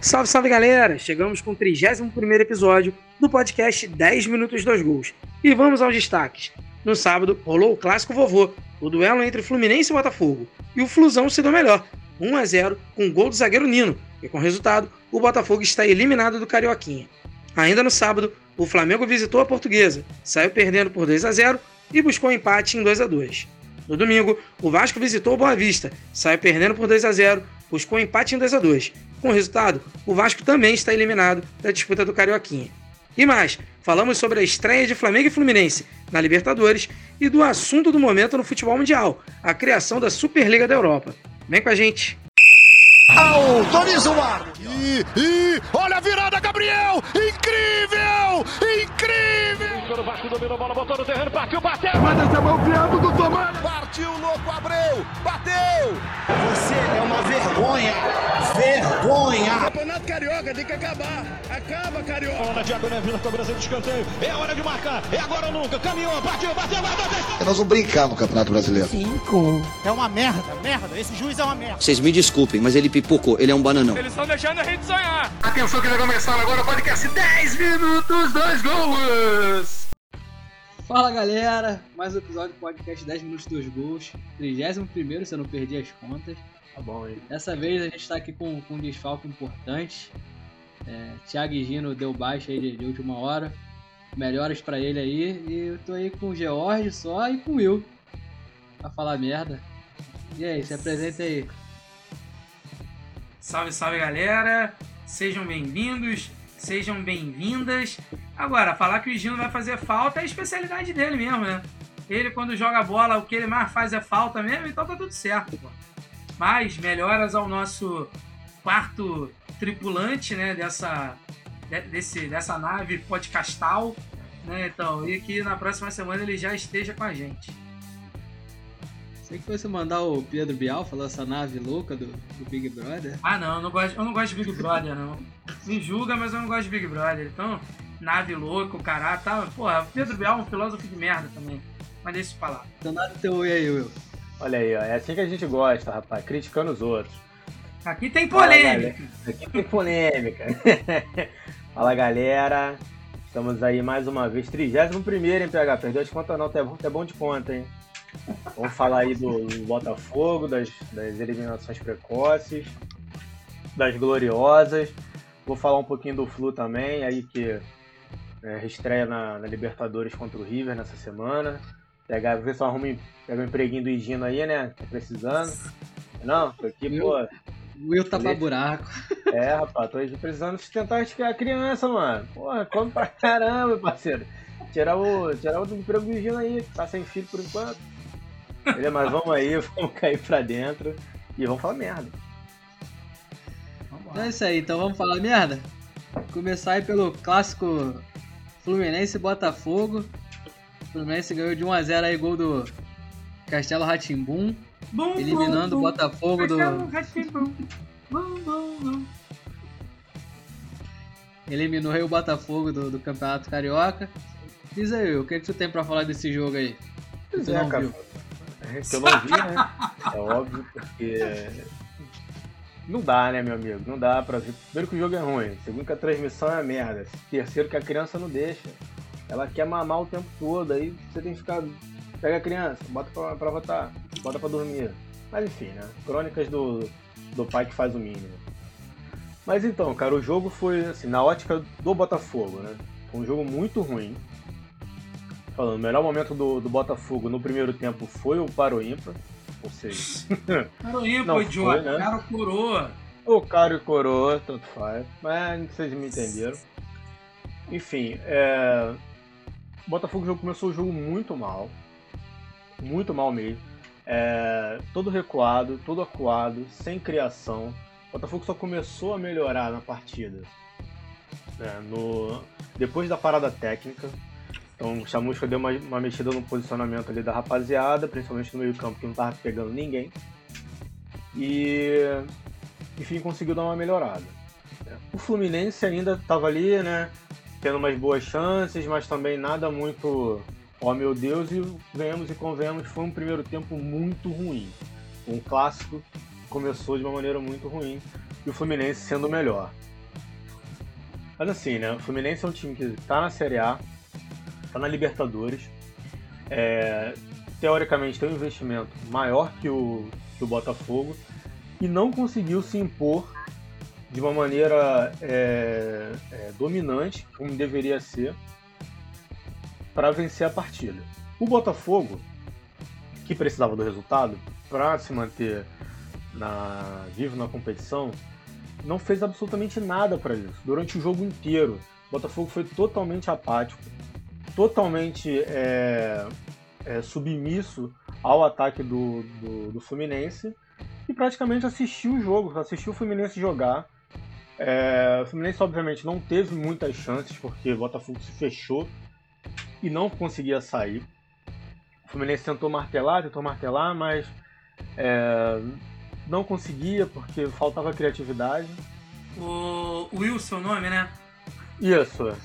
Salve, salve galera! Chegamos com o 31 episódio do podcast 10 Minutos 2 Gols. E vamos aos destaques. No sábado, rolou o clássico vovô, o duelo entre Fluminense e Botafogo. E o Flusão se deu melhor, 1 a 0 com o gol do zagueiro Nino. E com o resultado, o Botafogo está eliminado do Carioquinha. Ainda no sábado, o Flamengo visitou a Portuguesa, saiu perdendo por 2 a 0 e buscou empate em 2 a 2. No domingo, o Vasco visitou o Boa Vista, saiu perdendo por 2 a 0 buscou empate em 2 a 2 Com o resultado, o Vasco também está eliminado da disputa do Carioquinha. E mais, falamos sobre a estreia de Flamengo e Fluminense na Libertadores e do assunto do momento no futebol mundial, a criação da Superliga da Europa. Vem com a gente! Autoriza o ar! E, e olha a virada, Gabriel! Incrível! Incrível! O Vasco dominou a bola, botou no terreno, partiu, bateu! Manda essa mão piando do Tomás! Partiu, louco, Abreu! Bateu! Você é uma vergonha! Vergonha! Campeonato Carioca tem que acabar! Acaba, Carioca! Na Neves Vila, cobrança de escanteio. É hora de marcar! É agora ou nunca! Caminhou, partiu, bateu, bateu! bateu. Nós vamos brincar no Campeonato Brasileiro. Cinco. É uma merda, merda. Esse juiz é uma merda. Vocês me desculpem, mas ele pipocou. Ele é um bananão. Eles estão deixando a gente sonhar! Atenção que vai começar agora o podcast 10 minutos, 2 gols! Fala galera, mais um episódio do podcast 10 minutos 2 gols, 31 se eu não perdi as contas. Tá bom, hein? Dessa vez a gente tá aqui com, com um desfalque importante. É, Thiago e Gino deu baixa aí de, de última hora. Melhoras pra ele aí. E eu tô aí com o George só e com o Will. Pra falar merda. E aí, se apresenta aí. Salve, salve galera! Sejam bem-vindos, sejam bem-vindas. Agora, falar que o Gino vai fazer falta é a especialidade dele mesmo, né? Ele, quando joga bola, o que ele mais faz é falta mesmo, então tá tudo certo, pô. Mas melhoras ao nosso quarto tripulante, né? Dessa, de- desse, dessa nave podcastal, né? Então, e que na próxima semana ele já esteja com a gente. Sei que fosse mandar o Pedro Bial falar essa nave louca do, do Big Brother. Ah, não, eu não gosto, eu não gosto de Big Brother, não. Me julga, mas eu não gosto de Big Brother. Então, nave louca, o caralho, tá. Porra, Pedro Bial é um filósofo de merda também. Mas deixa pra lá. Então nada teu oi aí, Will. Olha aí, ó. É assim que a gente gosta, rapaz. Criticando os outros. Aqui tem Fala, polêmica. galera. Aqui tem polêmica. Fala, galera. Estamos aí mais uma vez. 31 primeiro, hein, PH? Perdeu as contas não. Bom, tá bom de conta, hein? Vamos falar aí do, do Botafogo, das, das eliminações precoces, das gloriosas. Vou falar um pouquinho do Flu também, aí que é, estreia na, na Libertadores contra o River nessa semana. Pegar, ver se eu arrumo pega um empreguinho do Higino aí, né? Tá precisando. Não, tô aqui, pô. O Will tá pra buraco. É, rapaz, tô precisando sustentar a criança, mano. Porra, come pra caramba, parceiro. Tirar o, tirar o emprego do Gino aí, tá sem filho por enquanto. Beleza, mas vamos aí, vamos cair pra dentro e vamos falar merda. Então é isso aí, então vamos falar merda? Começar aí pelo clássico Fluminense Botafogo. O Fluminense ganhou de 1x0 aí, gol do Castelo Ratimbum, Bum, eliminando o bum, Botafogo do. bum. Bum, bum, bum. Eliminou aí o Botafogo do, do Campeonato Carioca. Diz aí, o que, que tu tem pra falar desse jogo aí? Pois Tu é, não cara. viu? É que eu não vi, né? É óbvio, porque. Não dá, né, meu amigo? Não dá pra ver. Primeiro que o jogo é ruim. Segundo que a transmissão é merda. Terceiro que a criança não deixa. Ela quer mamar o tempo todo. Aí você tem que ficar. Pega a criança, bota pra, pra votar, bota pra dormir. Mas enfim, né? Crônicas do, do pai que faz o mínimo. Mas então, cara, o jogo foi assim, na ótica do Botafogo, né? Foi um jogo muito ruim. Falando, o melhor momento do, do Botafogo no primeiro tempo foi o ímpar. Ou seja, pô, idiota. foi, né? Cara, coroa. o cara e coroa, tanto faz. Mas vocês me entenderam. Enfim, é... o Botafogo começou o jogo muito mal. Muito mal mesmo. É, Todo recuado, todo acuado, sem criação. O Botafogo só começou a melhorar na partida. né, no... Depois da parada técnica. Então o Chamusca deu uma, uma mexida no posicionamento ali da rapaziada, principalmente no meio campo que não tava pegando ninguém. E enfim, conseguiu dar uma melhorada. O Fluminense ainda estava ali, né? Tendo umas boas chances, mas também nada muito. Oh meu Deus, e venhamos e convenhamos, foi um primeiro tempo muito ruim. Um clássico começou de uma maneira muito ruim e o Fluminense sendo melhor. Mas assim, né? O Fluminense é um time que tá na Série A, tá na Libertadores. É, teoricamente tem um investimento maior que o, que o Botafogo e não conseguiu se impor de uma maneira é, é, dominante, como deveria ser, para vencer a partida. O Botafogo, que precisava do resultado para se manter na, vivo na competição, não fez absolutamente nada para isso. Durante o jogo inteiro, o Botafogo foi totalmente apático, totalmente é, é, submisso ao ataque do, do, do, Fluminense e praticamente assistiu o jogo, assistiu o Fluminense jogar. É, o Fluminense, obviamente, não teve muitas chances porque o Botafogo se fechou e não conseguia sair. O Fluminense tentou martelar, tentou martelar, mas é, não conseguia porque faltava criatividade. O Wilson, o nome, né? Isso.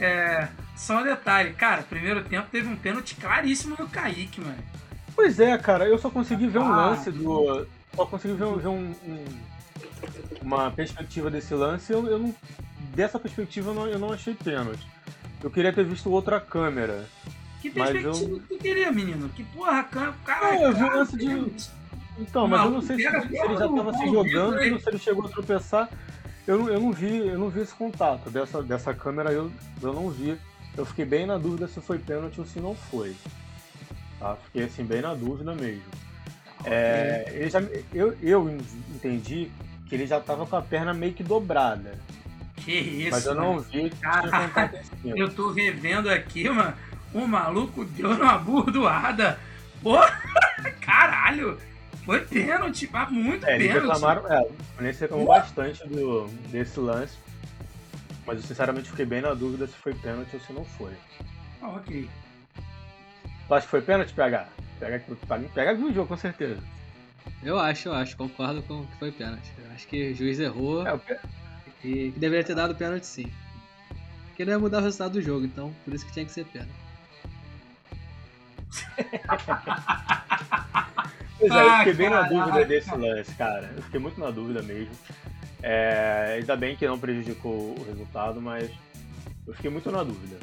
É, só um detalhe, cara, primeiro tempo teve um pênalti claríssimo do Kaique, mano. Pois é, cara, eu só consegui ver um ah, lance do. Só consegui ver, ver um, um, uma perspectiva desse lance. Eu, eu não, dessa perspectiva eu não, eu não achei pênalti. Eu queria ter visto outra câmera. Que perspectiva eu... que tu queria, menino? Que porra, cara. Não, eu vi o lance de. Então, mas eu não sei se, se ele já estava se jogando ou se ele chegou a tropeçar. Eu não, eu não vi, eu não vi esse contato dessa, dessa câmera, eu, eu não vi. Eu fiquei bem na dúvida se foi pênalti ou se não foi. Tá? Fiquei assim, bem na dúvida mesmo. É, ele já, eu, eu entendi que ele já estava com a perna meio que dobrada. Que isso? Mas eu não vi Cara, eu tô revendo aqui, mano. O maluco deu uma burdoada. Porra! Caralho! Foi pênalti, muito é, pênalti. Reclamaram, é, o Fluminense reclamou bastante do, desse lance. Mas eu sinceramente fiquei bem na dúvida se foi pênalti ou se não foi. Ah, ok. Tu acha que foi pênalti, PH? Pega, pega o jogo, com certeza. Eu acho, eu acho, concordo com que foi pênalti. Eu acho que o juiz errou é, e que deveria ter dado pênalti sim. Porque não ia mudar o resultado do jogo, então por isso que tinha que ser pênalti. Pois é, eu fiquei bem na dúvida desse lance, cara. Eu fiquei muito na dúvida mesmo. É, ainda bem que não prejudicou o resultado, mas eu fiquei muito na dúvida.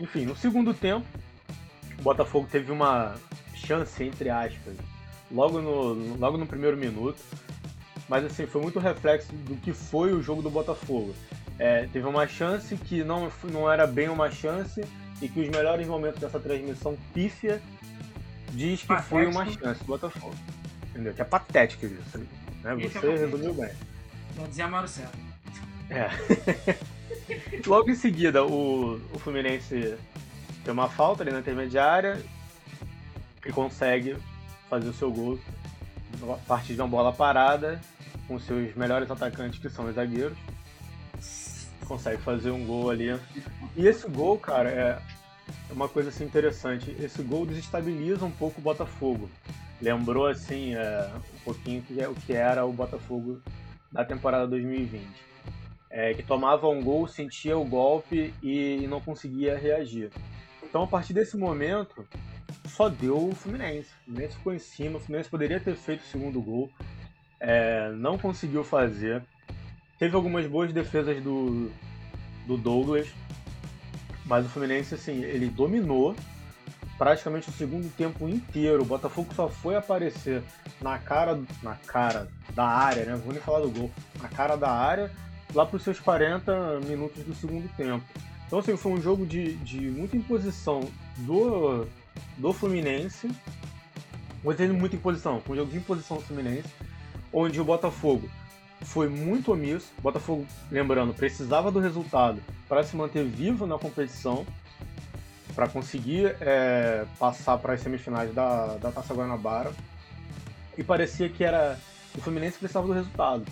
Enfim, no segundo tempo, o Botafogo teve uma chance, entre aspas, logo no, logo no primeiro minuto. Mas assim, foi muito reflexo do que foi o jogo do Botafogo. É, teve uma chance que não, não era bem uma chance e que os melhores momentos dessa transmissão pífia diz que patético. foi uma chance do Botafogo. Entendeu? Que é patético isso. Né? Você é resumiu bem. Vou dizer a César. É. Logo em seguida, o, o Fluminense tem uma falta ali na intermediária e consegue fazer o seu gol a partir de uma bola parada com seus melhores atacantes, que são os zagueiros. Consegue fazer um gol ali. E esse gol, cara, é é uma coisa assim interessante. Esse gol desestabiliza um pouco o Botafogo. Lembrou assim é, um pouquinho é, o que era o Botafogo da temporada 2020. É, que tomava um gol, sentia o golpe e não conseguia reagir. Então a partir desse momento só deu o Fluminense. O Fluminense ficou em cima, o Fluminense poderia ter feito o segundo gol, é, não conseguiu fazer. Teve algumas boas defesas do, do Douglas, mas o Fluminense, assim, ele dominou praticamente o segundo tempo inteiro. O Botafogo só foi aparecer na cara, na cara da área, né? Vou nem falar do gol. Na cara da área, lá para os seus 40 minutos do segundo tempo. Então, assim, foi um jogo de, de muita imposição do, do Fluminense. Vou dizer muita imposição, foi um jogo de imposição do Fluminense, onde o Botafogo foi muito omisso. O Botafogo, lembrando, precisava do resultado para se manter vivo na competição, para conseguir é, passar para as semifinais da, da Taça Guanabara. E parecia que era o Fluminense precisava do resultado.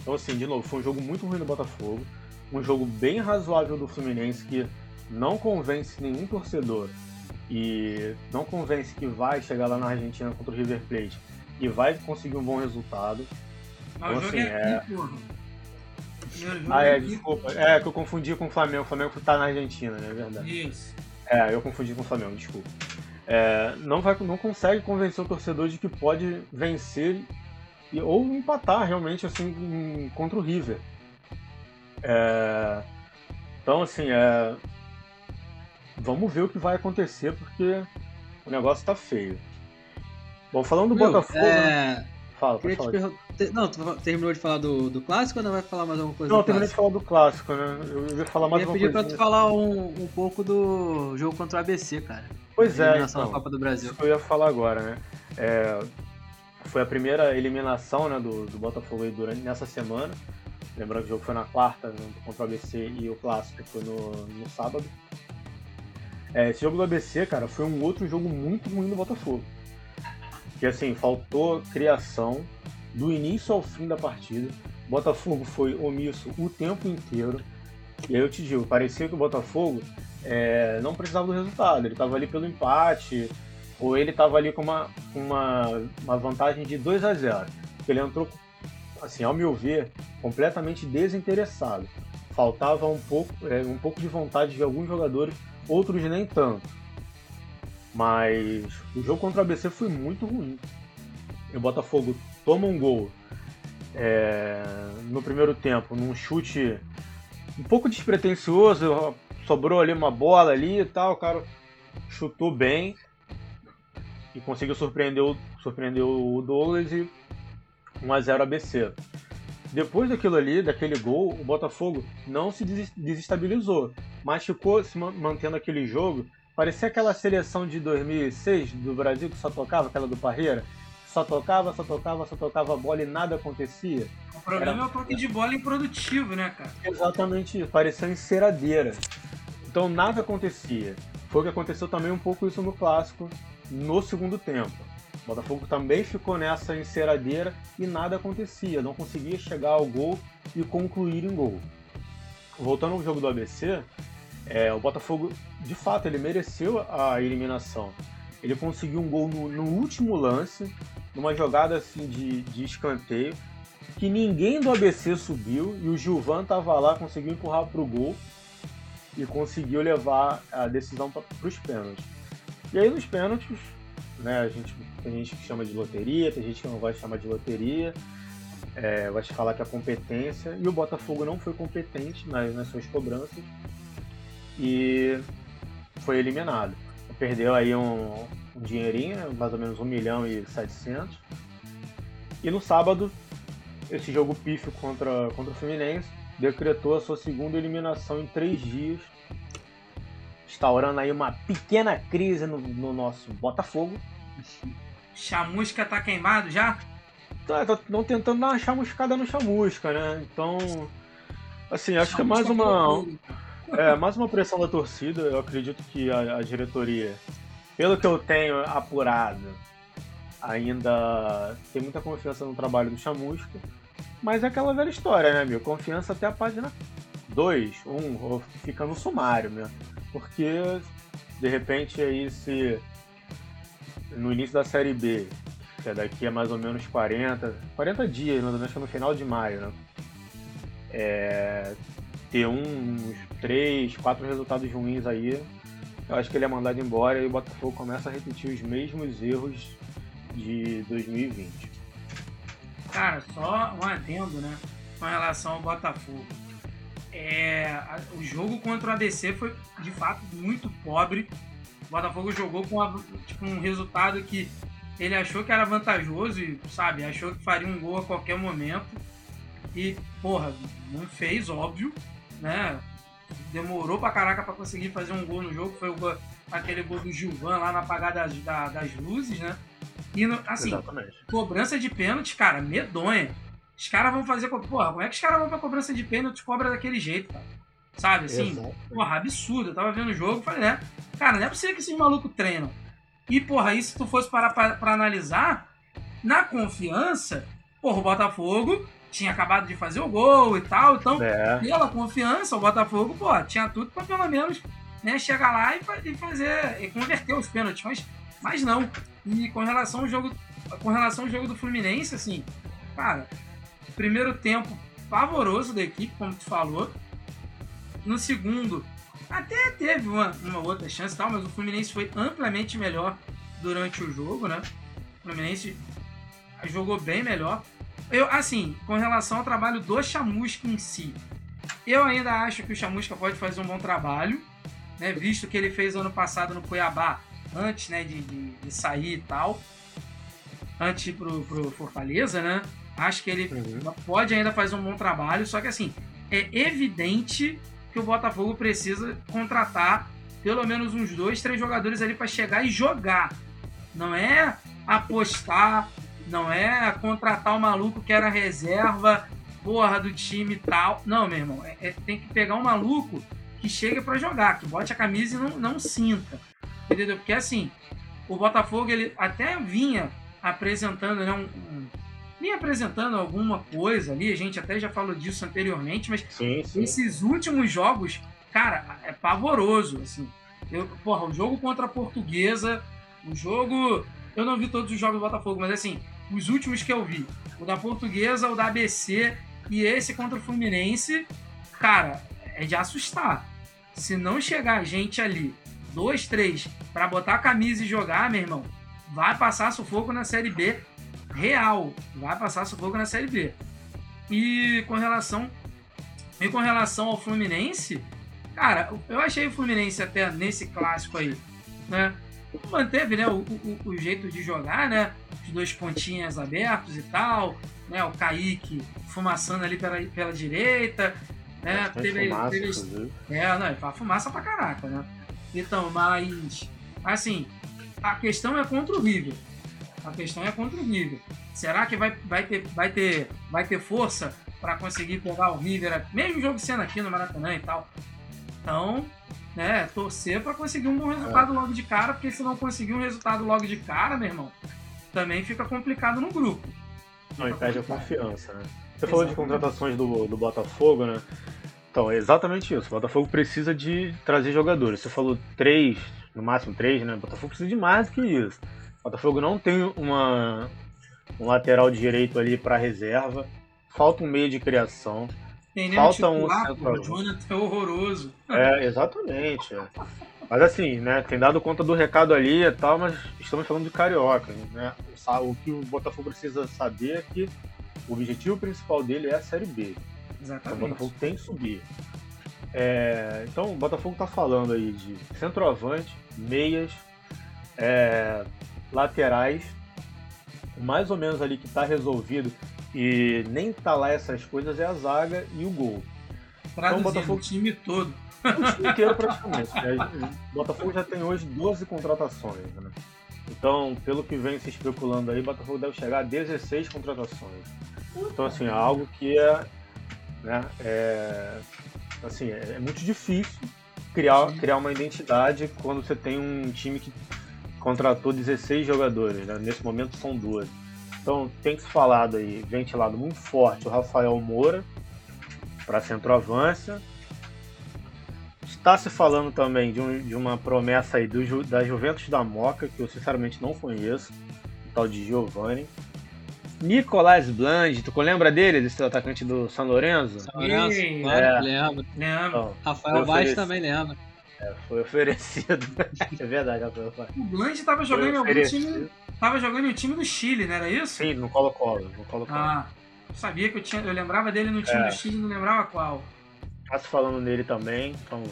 Então, assim, de novo, foi um jogo muito ruim do Botafogo, um jogo bem razoável do Fluminense que não convence nenhum torcedor e não convence que vai chegar lá na Argentina contra o River Plate e vai conseguir um bom resultado. Mas então, assim, é... Aqui, porra. Ah, é, desculpa. É, que eu confundi com o Flamengo. O Flamengo tá na Argentina, né? É verdade. Isso. É, eu confundi com o Flamengo, desculpa. É, não, vai, não consegue convencer o torcedor de que pode vencer e, ou empatar realmente assim contra o River. É, Então, assim, é, vamos ver o que vai acontecer, porque o negócio tá feio. Bom, falando do Meu, Botafogo. né? é, Fala, queria pode falar. Não, tu terminou de falar do, do clássico ou ainda vai falar mais alguma coisa Não, eu terminei de falar do clássico, né? Eu ia falar Eu mais ia uma pedir pra coisa. tu falar um, um pouco do jogo contra o ABC, cara. Pois é, Eliminação então. da Copa do Brasil. Isso que eu ia falar agora, né? É, foi a primeira eliminação né, do, do Botafogo aí durante, nessa semana. Lembrando que o jogo foi na quarta, né, contra o ABC, e o clássico foi no, no sábado. É, esse jogo do ABC, cara, foi um outro jogo muito ruim do Botafogo. Que assim, faltou criação do início ao fim da partida. Botafogo foi omisso o tempo inteiro. E aí eu te digo, parecia que o Botafogo é, não precisava do resultado. Ele estava ali pelo empate, ou ele estava ali com uma, uma, uma vantagem de 2 a 0 Ele entrou, assim, ao meu ver, completamente desinteressado. Faltava um pouco, é, um pouco de vontade de alguns jogadores, outros nem tanto. Mas o jogo contra o ABC foi muito ruim. O Botafogo toma um gol é, no primeiro tempo, num chute um pouco despretensioso, sobrou ali uma bola ali e tal, o cara chutou bem e conseguiu surpreender o, surpreender o Douglas e 1x0 ABC. Depois daquilo ali, daquele gol, o Botafogo não se des- desestabilizou, mas ficou se man- mantendo aquele jogo. Parecia aquela seleção de 2006 do Brasil que só tocava, aquela do Parreira. Só tocava, só tocava, só tocava a bola e nada acontecia. O problema é o toque de bola improdutivo, né, cara? Exatamente isso, parecia enceradeira. Então nada acontecia. Foi o que aconteceu também um pouco isso no clássico, no segundo tempo. O Botafogo também ficou nessa enceradeira e nada acontecia, não conseguia chegar ao gol e concluir em gol. Voltando ao jogo do ABC, é, o Botafogo, de fato, ele mereceu a eliminação. Ele conseguiu um gol no, no último lance, numa jogada assim de, de escanteio, que ninguém do ABC subiu e o Gilvan tava lá, conseguiu empurrar pro gol e conseguiu levar a decisão para os pênaltis. E aí nos pênaltis, né, a gente, tem gente que chama de loteria, tem gente que não de chamar de loteria, é, vai falar que é competência, e o Botafogo não foi competente nas, nas suas cobranças e foi eliminado. Perdeu aí um, um dinheirinho, mais ou menos 1 milhão e 700. E no sábado, esse jogo pífio contra, contra o Fluminense decretou a sua segunda eliminação em três dias, instaurando aí uma pequena crise no, no nosso Botafogo. Chamusca tá queimado já? Estão tentando dar uma chamuscada no chamusca, né? Então, assim, acho que é mais Chamusca uma, puro. É, mais uma pressão da torcida. Eu acredito que a, a diretoria, pelo que eu tenho apurado, ainda tem muita confiança no trabalho do Chamusca. Mas é aquela velha história, né, meu? Confiança até a página 2, 1, um, fica no sumário, né? Porque, de repente, aí se no início da Série B, que é daqui a mais ou menos 40, 40 dias, mais ou menos, é no final de maio, né? É, ter uns 3, 4 resultados ruins aí, eu acho que ele é mandado embora e o Botafogo começa a repetir os mesmos erros de 2020. Cara, só um adendo, né? Com relação ao Botafogo. É, o jogo contra o ABC foi de fato muito pobre. O Botafogo jogou com tipo, um resultado que ele achou que era vantajoso e, sabe, achou que faria um gol a qualquer momento. E, porra, não fez, óbvio, né? Demorou pra caraca pra conseguir fazer um gol no jogo. Foi gol- aquele gol do Gilvan lá na apagada das, da- das luzes, né? E, no- assim, Exatamente. cobrança de pênalti, cara, medonha. Os caras vão fazer. Porra, como é que os caras vão pra cobrança de pênalti cobra daquele jeito, cara? Sabe, assim? Exato. Porra, absurdo. Eu tava vendo o jogo falei, né? Cara, não é possível que esses malucos treinam. E, porra, aí se tu fosse parar pra, pra analisar, na confiança, porra, o Botafogo tinha acabado de fazer o gol e tal, então É, pela confiança, o Botafogo, pô, tinha tudo pra pelo menos né, chegar lá e, fa- fazer e converter os pênaltis, mas, mas não. E com relação ao jogo, com relação ao jogo do Fluminense, assim, cara, primeiro tempo pavoroso da equipe, como tu falou. No segundo, até teve uma, uma outra chance e tal, mas o Fluminense foi amplamente melhor durante o jogo, né? O Fluminense jogou bem melhor. Eu, assim, com relação ao trabalho do Chamusca em si, Eu ainda acho que o Chamusca pode fazer um bom trabalho, né? Visto que ele fez ano passado no Cuiabá, antes né, de, de, de sair e tal. Antes pro, pro Fortaleza, né? Acho que ele uhum. pode ainda fazer um bom trabalho, só que assim, é evidente que o Botafogo precisa contratar pelo menos uns dois, três jogadores ali para chegar e jogar. Não é apostar, não é contratar o maluco que era reserva, porra, do time e tal. Não, meu irmão, é, é, tem que pegar um maluco que chegue para jogar, que bote a camisa e não, não sinta. Entendeu? Porque assim, o Botafogo ele até vinha apresentando, né, um, um vinha apresentando alguma coisa ali, a gente até já falou disso anteriormente, mas sim, sim. esses últimos jogos, cara, é pavoroso, assim. Eu, porra, o jogo contra a Portuguesa, o jogo, eu não vi todos os jogos do Botafogo, mas assim, os últimos que eu vi, o da Portuguesa, o da ABC e esse contra o Fluminense, cara, é de assustar. Se não chegar gente ali, dois, três, para botar a camisa e jogar, meu irmão, vai passar sufoco na Série B real. Vai passar sufoco na Série B. E com relação e com relação ao Fluminense, cara, eu achei o Fluminense até nesse clássico aí, né? Manteve, né, o, o, o jeito de jogar, né? Os dois pontinhas abertos e tal, né? O Kaique fumaçando ali pela, pela direita, né? teve, fumaça, teve... É, não, faz fumaça pra caraca, né? Então, mas assim, a questão é contra o River. A questão é contra o River. Será que vai, vai, ter, vai, ter, vai ter força para conseguir pegar o River, mesmo jogo sendo aqui no Maracanã e tal? Então, né, torcer para conseguir um bom resultado é. logo de cara, porque se não conseguir um resultado logo de cara, meu irmão, também fica complicado no grupo. Não, e perde a confiança, né? Você falou de contratações do, do Botafogo, né? Então, é exatamente isso. O Botafogo precisa de trazer jogadores. Você falou três, no máximo três, né? O Botafogo precisa de mais do que isso. O Botafogo não tem uma, um lateral direito ali para reserva. Falta um meio de criação. Falta um central. O Jonathan é horroroso. É, exatamente. Mas assim, né, tem dado conta do recado ali e tal, mas estamos falando de carioca, né? O que o Botafogo precisa saber é que o objetivo principal dele é a Série B. Exatamente. Então, o Botafogo tem que subir. É, então o Botafogo está falando aí de centroavante, meias, é, laterais, mais ou menos ali que está resolvido e nem tá lá essas coisas é a zaga e o gol. Traduzindo, então, o Botafogo... o time todo. O time inteiro praticamente. O Botafogo já tem hoje 12 contratações, né? Então, pelo que vem se especulando aí, o Botafogo deve chegar a 16 contratações. Então, assim, é algo que é, né, é, assim, é, é muito difícil criar, criar uma identidade quando você tem um time que contratou 16 jogadores, né? nesse momento são duas. Então tem que se falado aí, ventilado muito forte o Rafael Moura para centroavância. Está se falando também de, um, de uma promessa aí do, da Juventus da Moca, que eu sinceramente não conheço, o tal de Giovanni. Nicolás Blange, tu lembra dele, desse atacante do São Lourenço? São Lourenço, é. lembro. Lembro. Então, Rafael Vaz também lembra. É, foi oferecido. é verdade, Rafael. O Blanche estava jogando em algum time. Tava jogando em um time do Chile, não era isso? Sim, no Colo-Colo. Colo ah, eu sabia que eu tinha. Eu lembrava dele no time é. do Chile, não lembrava qual. Tá se falando nele também, então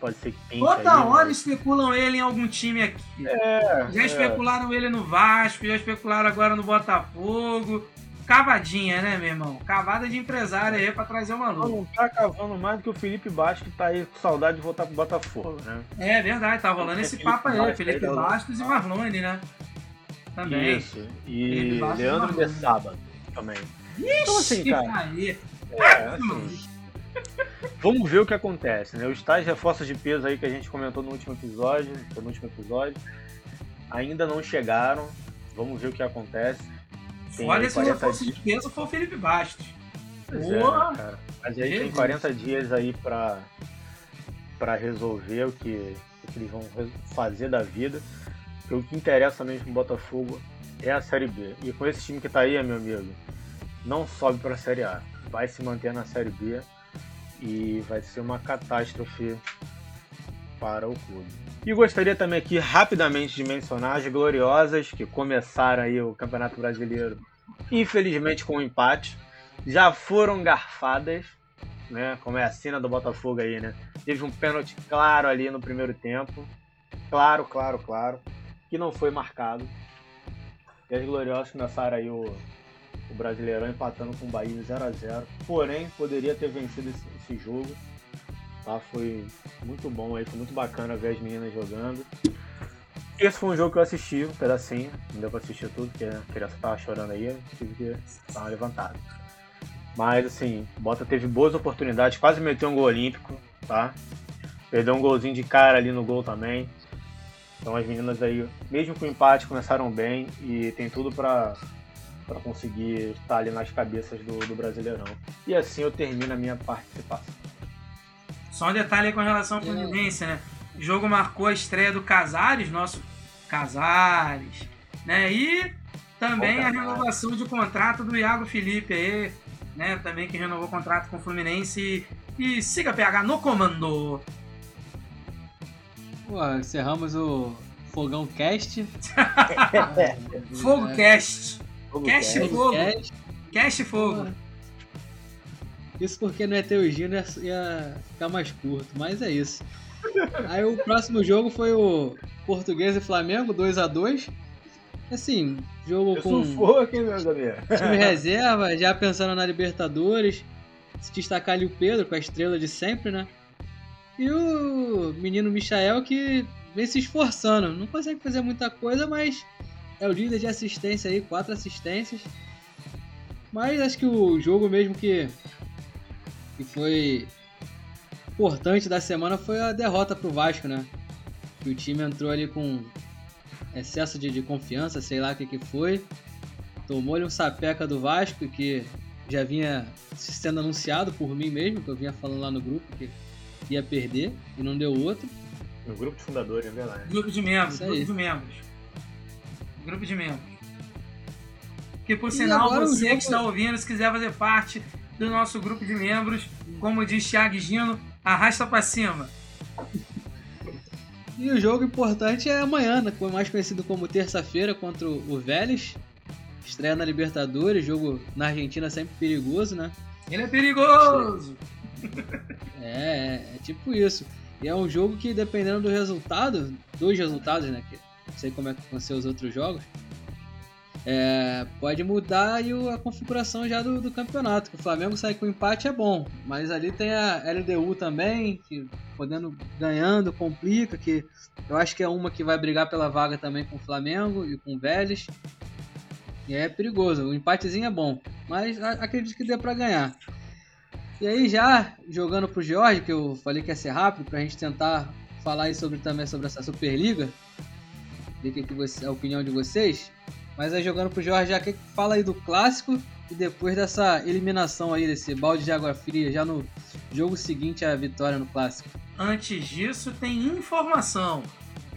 pode ser que tenha. Toda aí, hora mas... especulam ele em algum time aqui. É, já é. especularam ele no Vasco, já especularam agora no Botafogo cavadinha, né, meu irmão? Cavada de empresário aí pra trazer o maluco. Não tá cavando mais do que o Felipe Bastos, que tá aí com saudade de voltar pro Botafogo, né? É verdade, tá rolando esse papo aí, Felipe Bastos e Marlone, né? Também. Isso. E Leandro de Sábado também. Ixi, então assim, cara. É, assim, vamos ver o que acontece, né? Os tais reforços de peso aí que a gente comentou no último episódio, no último episódio, ainda não chegaram. Vamos ver o que acontece. Olha se o reforço dias. de peso for o Felipe Bastos. Pois é, né, cara. Mas aí tem 40 dias aí pra, pra resolver o que, o que eles vão fazer da vida. Porque o que interessa mesmo no Botafogo é a Série B. E com esse time que tá aí, meu amigo, não sobe pra Série A. Vai se manter na Série B e vai ser uma catástrofe para o clube. E gostaria também aqui rapidamente de mencionar as gloriosas que começaram aí o Campeonato Brasileiro, infelizmente com um empate, já foram garfadas né? Como é a cena do Botafogo aí, né? Teve um pênalti claro ali no primeiro tempo. Claro, claro, claro. Que não foi marcado. E as Gloriosas começaram aí o, o Brasileirão empatando com o Bahia 0 a 0 Porém, poderia ter vencido esse, esse jogo. Tá? Foi muito bom aí, foi muito bacana ver as meninas jogando. Esse foi um jogo que eu assisti, um pedacinho. Não deu pra assistir tudo, porque a criança tava chorando aí, tive que dar uma levantada. Mas assim, o Bota teve boas oportunidades, quase meteu um gol olímpico, tá? Perdeu um golzinho de cara ali no gol também. Então as meninas aí, mesmo com o empate, começaram bem e tem tudo para para conseguir estar ali nas cabeças do, do Brasileirão. E assim eu termino a minha participação. Só um detalhe com relação ao Fluminense, né? O jogo marcou a estreia do Casares, nosso Casares, né? E também a renovação de contrato do Iago Felipe aí, né? Também que renovou o contrato com o Fluminense. E siga PH no comando. Pô, encerramos o Fogão Cast. Fogo Cast. Fogo Cast Cast. Fogo. Cast. Cast Fogo. Isso porque não é ter o Gino ia, ia ficar mais curto, mas é isso. Aí o próximo jogo foi o Português e Flamengo, 2 a 2 Assim, jogo Eu com sufoco, hein, meus amigos? time reserva, já pensando na Libertadores. Se destacar ali o Pedro, com a estrela de sempre, né? E o menino Michael que vem se esforçando. Não consegue fazer muita coisa, mas é o líder de assistência aí, quatro assistências. Mas acho que o jogo mesmo que, que foi importante da semana foi a derrota pro Vasco, né? Que o time entrou ali com excesso de, de confiança, sei lá o que, que foi. Tomou-lhe um sapeca do Vasco, que já vinha sendo anunciado por mim mesmo, que eu vinha falando lá no grupo que ia perder e não deu outro. No grupo de fundadores, é verdade. Grupo de membros, Isso aí. grupo de membros. Grupo de membros. Que por E sinal, você jogo- que está ouvindo, se quiser fazer parte do nosso grupo de membros, como diz Thiago Gino, arrasta pra cima. E o jogo importante é amanhã, né? mais conhecido como terça-feira, contra o Vélez. Estreia na Libertadores, jogo na Argentina sempre perigoso, né? Ele é perigoso! É, é, é tipo isso. E é um jogo que, dependendo do resultado, dois resultados, né? Que não sei como é que vão ser os outros jogos. é, pode mudar o- a configuração já do, do campeonato. Que o Flamengo sair com empate é bom, mas ali tem a LDU também, que podendo ganhando complica. Que eu acho que é uma que vai brigar pela vaga também com o Flamengo e com o Vélez. E é perigoso. O empatezinho é bom, mas acredito que dê pra ganhar. E aí já jogando pro George, que eu falei que ia ser rápido, pra gente tentar falar aí sobre, também sobre essa Superliga, ver o que que você- a opinião de vocês. Mas aí jogando pro George já, que fala aí do clássico e depois dessa eliminação aí, desse balde de água fria, já no jogo seguinte à vitória no clássico. Antes disso, tem informação.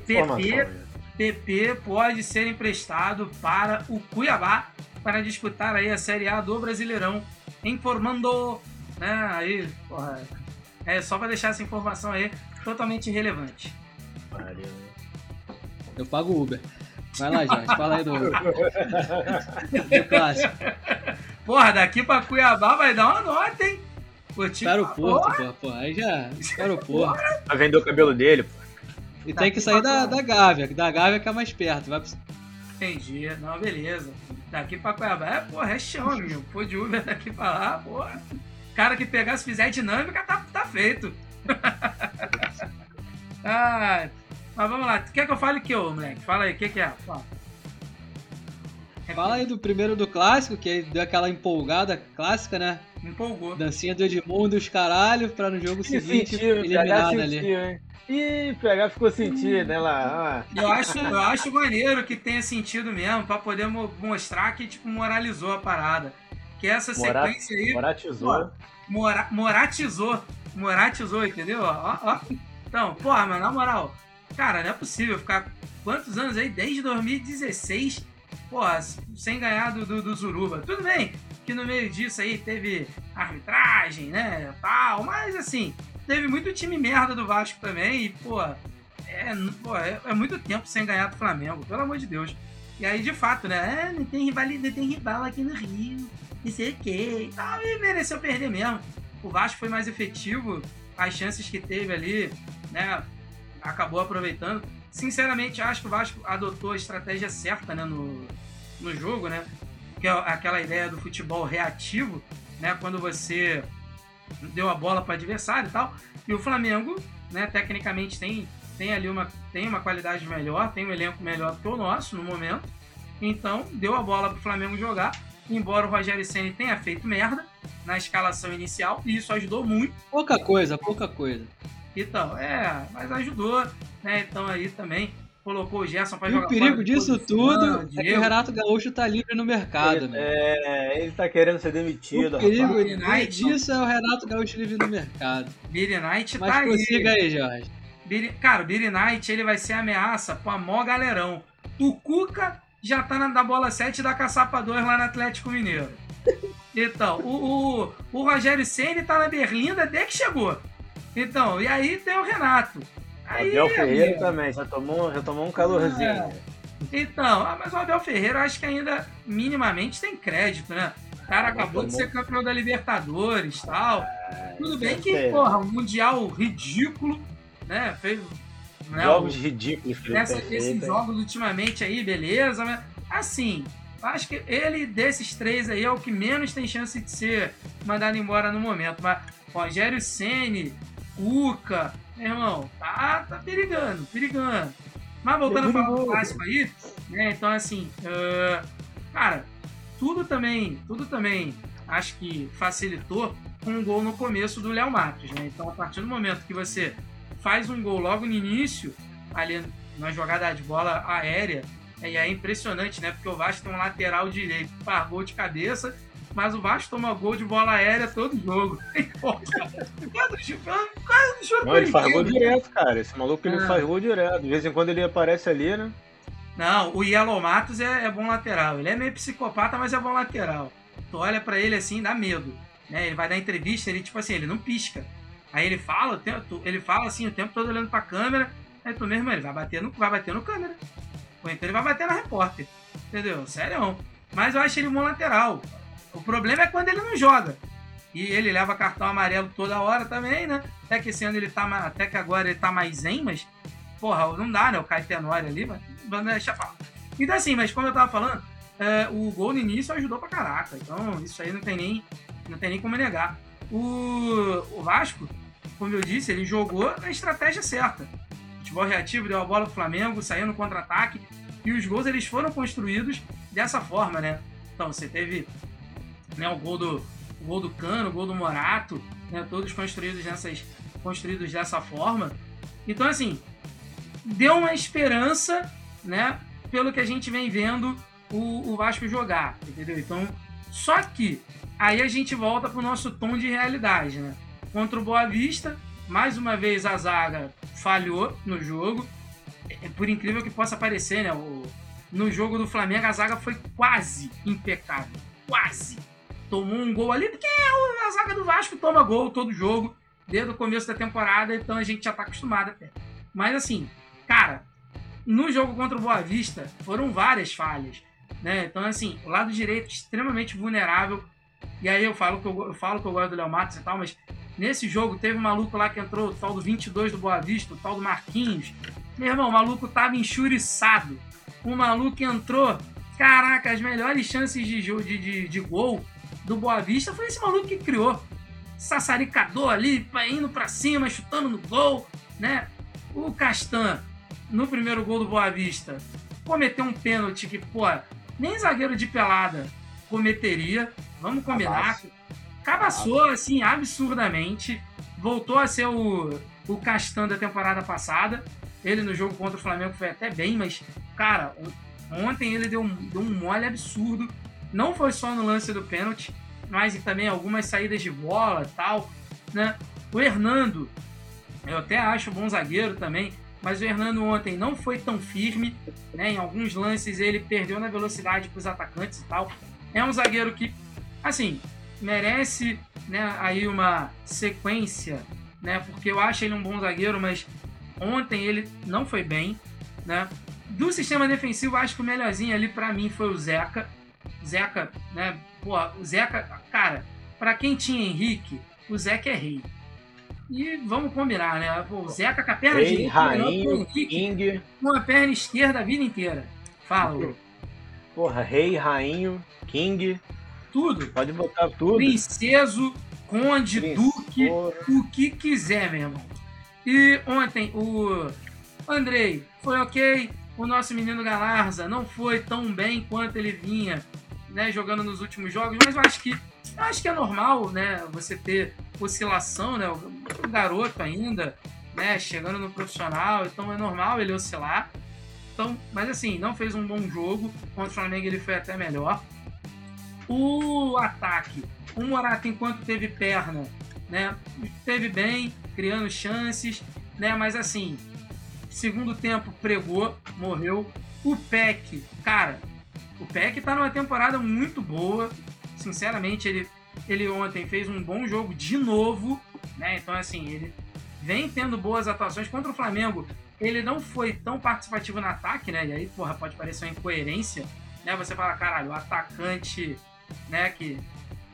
Informação, PP? PP pode ser emprestado para o Cuiabá para disputar aí a Série A do Brasileirão. Informando, né? Aí, porra, é só para deixar essa informação aí totalmente relevante. Pariu, né? Eu pago o Uber. Vai lá, Jorge, fala aí do, do clássico. Porra, daqui para Cuiabá vai dar uma nota, hein? Vou te Para o falar, Porto, pô, pô, aí já. Para o Porto. Vai vender o cabelo dele, pô. E tem que sair da, da Gávea, que da Gávea que é mais perto. Vai pro Entendi. Não, beleza. Daqui pra Cuiabá, é, porra, é chão, amigo. Pô de Uber daqui pra lá, porra. Cara que pegar, se fizer dinâmica, tá, tá feito. ah, mas vamos lá. Quer que eu fale o que, ô, moleque? Fala aí, o que, que é? Fala. Fala aí do primeiro do clássico, que aí deu aquela empolgada clássica, né? Empolgou. Dancinha do Edmundo e os caralho, pra no jogo seguinte sentiu, eliminado ali. sentiu, hein? Ih, PH ficou sentido, né lá? Ah, Eu acho, eu acho maneiro que tenha sentido mesmo, pra poder mo- mostrar que, tipo, moralizou a parada. Que essa Mora- sequência aí moratizou. mora, moratizou. Moratizou, entendeu? Ó, ó. Então, porra, mas na moral, cara, não é possível ficar quantos anos aí? Desde 2016, porra, sem ganhar do, do, do Zuruba. Tudo bem que no meio disso aí teve arbitragem, né? Tal, mas assim, teve muito time merda do Vasco também e, porra, é, pô, é, é muito tempo sem ganhar do Flamengo, pelo amor de Deus. E aí, de fato, né? É, não tem rivalidade, não tem rival aqui no Rio, não sei o e tal, e mereceu perder mesmo. o Vasco foi mais efetivo, as chances que teve ali, né? Acabou aproveitando. Sinceramente, acho que o Vasco adotou a estratégia certa né, no, no jogo, né? Que é aquela ideia do futebol reativo, né? Quando você deu a bola para o adversário e tal. E o Flamengo, né, tecnicamente tem, tem ali uma, tem uma qualidade melhor, tem um elenco melhor do que o nosso no momento. Então, deu a bola para o Flamengo jogar. Embora o Rogério Ceni tenha feito merda na escalação inicial, e isso ajudou muito. Pouca coisa, pouca coisa. Então, é, mas ajudou, né? Então aí também colocou o Gerson para jogar. O perigo disso tudo é que o Renato Gaúcho tá livre no mercado, ele, É, ele tá querendo ser demitido. O perigo disso é o Renato Gaúcho livre no mercado. Billy Knight Mas tá prossiga aí. aí, Jorge. Billy, cara, o Billy Knight ele vai ser ameaça pra mó galerão. O Cuca já tá na da bola 7 da caçapa 2 lá no Atlético Mineiro. Então, o, o, o Rogério Ceni tá na Berlinda desde que chegou. Então, e aí tem o Renato. Aí, Abel Ferreira também, já tomou, já tomou um calorzinho. É. Então, ah, mas o Abel Ferreira acho que ainda minimamente tem crédito, né? O cara acabou de ser campeão da Libertadores e tal. Tudo bem que, porra, um mundial ridículo, né? Fez. Né, Jogos o- ridículos Nessa, esses jogos ultimamente aí, beleza, mas assim, acho que ele desses três aí é o que menos tem chance de ser mandado embora no momento. Mas Rogério Ceni, Cuca, meu irmão, tá, tá perigando, perigando. Mas voltando a falar do clássico aí, né? Então assim, ah, cara, tudo também, tudo também acho que facilitou com um gol no começo do Léo Matos, né? Então a partir do momento que você faz um gol logo no início, ali na jogada de bola aérea, e é impressionante, né? Porque o Vasco tem um lateral direito gol de cabeça, mas o Vasco toma gol de bola aérea todo jogo. Não, ele faz gol direto, cara. Esse maluco ele É. faz gol direto. De vez em quando ele aparece ali, né? Não, o Yellow Matos é, é bom lateral. Ele é meio psicopata, mas é bom lateral. Tu olha pra ele assim, dá medo. Né? Ele vai dar entrevista, ele tipo assim, ele não pisca. Aí ele fala, ele fala assim o tempo todo olhando pra câmera. Aí tu mesmo, ele vai bater no, vai bater no câmera. Ou então ele vai bater na repórter. Entendeu? Sério. Mas eu acho ele um bom lateral. O problema é quando ele não joga. E ele leva cartão amarelo toda hora também, né? Até que esse ano ele tá Até que agora ele tá mais zen, mas. Porra, não dá, né? O Caio Tenório ali, mas deixar falar. Então assim, mas como eu tava falando, é, o gol no início ajudou pra caraca. Então, isso aí não tem nem, não tem nem como negar. O, o Vasco, como eu disse, ele jogou na estratégia certa. Futebol reativo, deu a bola pro Flamengo, saiu no contra-ataque. E os gols eles foram construídos dessa forma, né? Então, você teve né, o gol do, o gol do Cano, o gol do Morato, né, todos construídos, nessas, construídos dessa forma. Então, assim, deu uma esperança, né, pelo que a gente vem vendo o, o Vasco jogar, entendeu? Então, só que aí a gente volta pro nosso tom de realidade, né? Contra o Boa Vista, mais uma vez a zaga falhou no jogo. É, Por incrível que possa parecer, né? O, no jogo do Flamengo a zaga foi quase impecável. Quase. Tomou um gol ali, porque a zaga do Vasco toma gol todo jogo, desde o começo da temporada, então a gente já tá acostumado até. Mas assim, cara, no jogo contra o Boa Vista foram várias falhas. Né? Então, assim, o lado direito extremamente vulnerável. E aí eu falo que eu, eu falo que eu gosto do Léo Matos e tal, mas nesse jogo teve um maluco lá que entrou, o tal do 22 do Boa Vista, o tal do Marquinhos. Meu irmão, o maluco tava enxuriçado. O maluco entrou. Caraca, as melhores chances de, de, de, de gol do Boa Vista foi esse maluco que criou. Sassaricador ali, indo pra cima, chutando no gol, né? O Castan, no primeiro gol do Boa Vista, cometeu um pênalti que, pô, nem zagueiro de pelada cometeria. Vamos combinar. Cabaçou, assim, absurdamente. Voltou a ser o, o Castan da temporada passada. Ele no jogo contra o Flamengo foi até bem, mas, cara, on- ontem ele deu um, deu um mole absurdo. Não foi só no lance do pênalti, mas também algumas saídas de bola e tal, né? O Hernando, eu até acho bom zagueiro também, mas o Hernando ontem não foi tão firme, né? Em alguns lances ele perdeu na velocidade para os atacantes e tal. É um zagueiro que, assim, merece, né, aí uma sequência, né? Porque eu acho ele um bom zagueiro, mas ontem ele não foi bem, né? Do sistema defensivo, acho que o melhorzinho ali para mim foi o Zeca. Zeca, né? Pô, o Zeca, cara, para quem tinha Henrique, o Zeca é rei. E vamos combinar, né? Pô, o Zeca com a perna Rei, direita, o Henrique, King. com a perna esquerda a vida inteira. Fala. Porra, Rei, Rainho, King. Tudo. Pode botar tudo. Princeso, conde, Prince, duque, o que quiser, meu irmão. E ontem o Andrei foi ok, o nosso menino Galarza não foi tão bem quanto ele vinha, né, jogando nos últimos jogos, mas eu acho que eu acho que é normal, né, você ter oscilação, né, o garoto ainda, né, chegando no profissional, então é normal ele oscilar. Então, mas assim, não fez um bom jogo. Contra o Flamengo ele foi até melhor. O ataque, o Morata, enquanto teve perna, né, teve bem, criando chances, né, mas assim, segundo tempo pregou, morreu. O Peck, cara, o Peck tá numa temporada muito boa. Sinceramente, ele, ele ontem fez um bom jogo de novo, né? Então, assim, ele vem tendo boas atuações contra o Flamengo. Ele não foi tão participativo no ataque, né? E aí, porra, pode parecer uma incoerência, né? Você fala, caralho, o atacante, né, que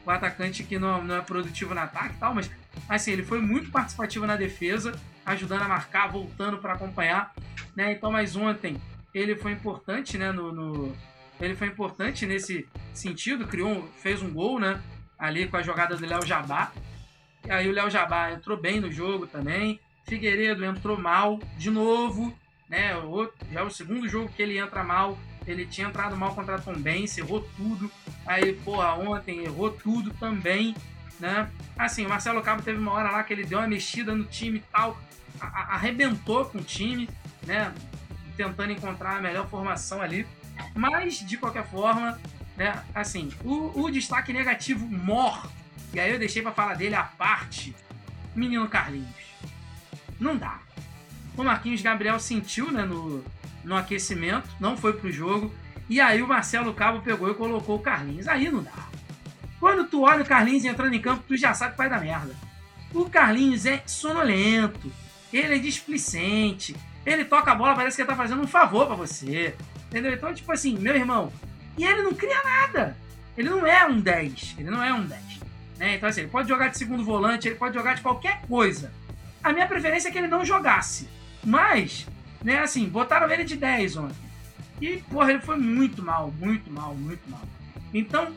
o atacante que não, não é produtivo no ataque e tal, mas assim, ele foi muito participativo na defesa, ajudando a marcar, voltando para acompanhar, né? Então, mas ontem ele foi importante, né, no, no- ele foi importante nesse sentido, criou, fez um gol, né, ali com a jogada do Léo Jabá. E aí o Léo Jabá entrou bem no jogo também. Figueiredo entrou mal de novo, né? O já é o segundo jogo que ele entra mal. Ele tinha entrado mal contra a Tom errou tudo. Aí, porra, ontem errou tudo também, né? Assim, o Marcelo Cabo teve uma hora lá que ele deu uma mexida no time e tal, a- a- arrebentou com o time, né? Tentando encontrar a melhor formação ali. Mas, de qualquer forma, né? Assim, o, o destaque negativo mor, e aí eu deixei pra falar dele à parte, menino Carlinhos. Não dá. O Marquinhos Gabriel sentiu, né, no, no aquecimento, não foi pro jogo. E aí o Marcelo Cabo pegou e colocou o Carlinhos. Aí não dá. Quando tu olha o Carlinhos entrando em campo, tu já sabe que vai dar merda. O Carlinhos é sonolento, ele é displicente, ele toca a bola, parece que ele tá fazendo um favor pra você. Entendeu? Então, tipo assim, meu irmão, e ele não cria nada. Ele não é um 10. Ele não é um 10. Né? Então, assim, ele pode jogar de segundo volante, ele pode jogar de qualquer coisa. A minha preferência é que ele não jogasse. Mas, né, assim, botaram ele de 10 ontem. E, porra, ele foi muito mal, muito mal, muito mal. Então,